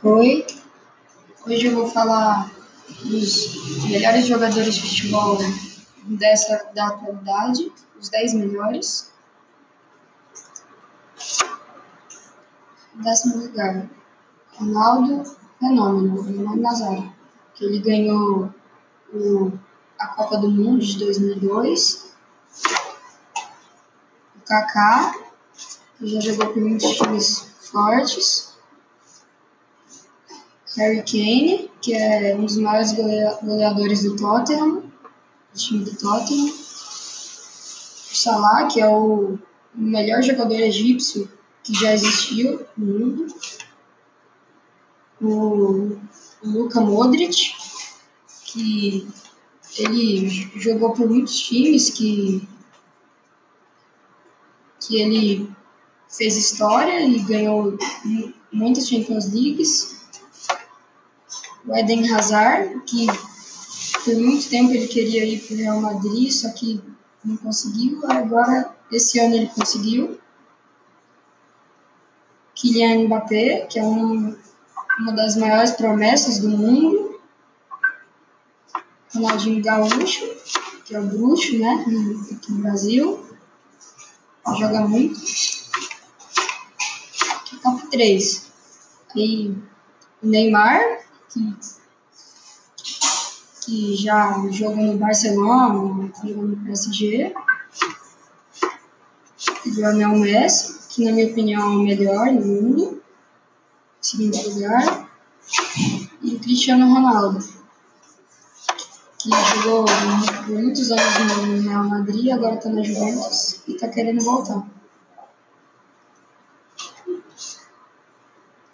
Oi, hoje eu vou falar dos melhores jogadores de futebol dessa da atualidade, os 10 melhores. Décimo lugar, Ronaldo Fenômeno, Ronaldo Nazário, que ele ganhou o, a Copa do Mundo de 2002. O Kaká, que já jogou por muitos times fortes. Harry Kane, que é um dos maiores goleadores do Tottenham, do time do Tottenham. O Salah, que é o melhor jogador egípcio que já existiu no mundo. O Luka Modric, que ele jogou por muitos times que que ele fez história e ganhou muitas Champions Leagues o Eden Hazard, que por muito tempo ele queria ir para o Real Madrid, só que não conseguiu. Agora, esse ano ele conseguiu. Kylian Mbappé, que é um, uma das maiores promessas do mundo. Ronaldinho Gaúcho, que é o bruxo, né, aqui no Brasil. Joga muito. Top 3. Aí, Neymar, que, que já jogou no Barcelona, jogou no PSG. Lionel Messi, que na minha opinião é o melhor no mundo, segundo lugar. E o Cristiano Ronaldo, que jogou muitos anos no Real Madrid, agora está na Juventus e está querendo voltar.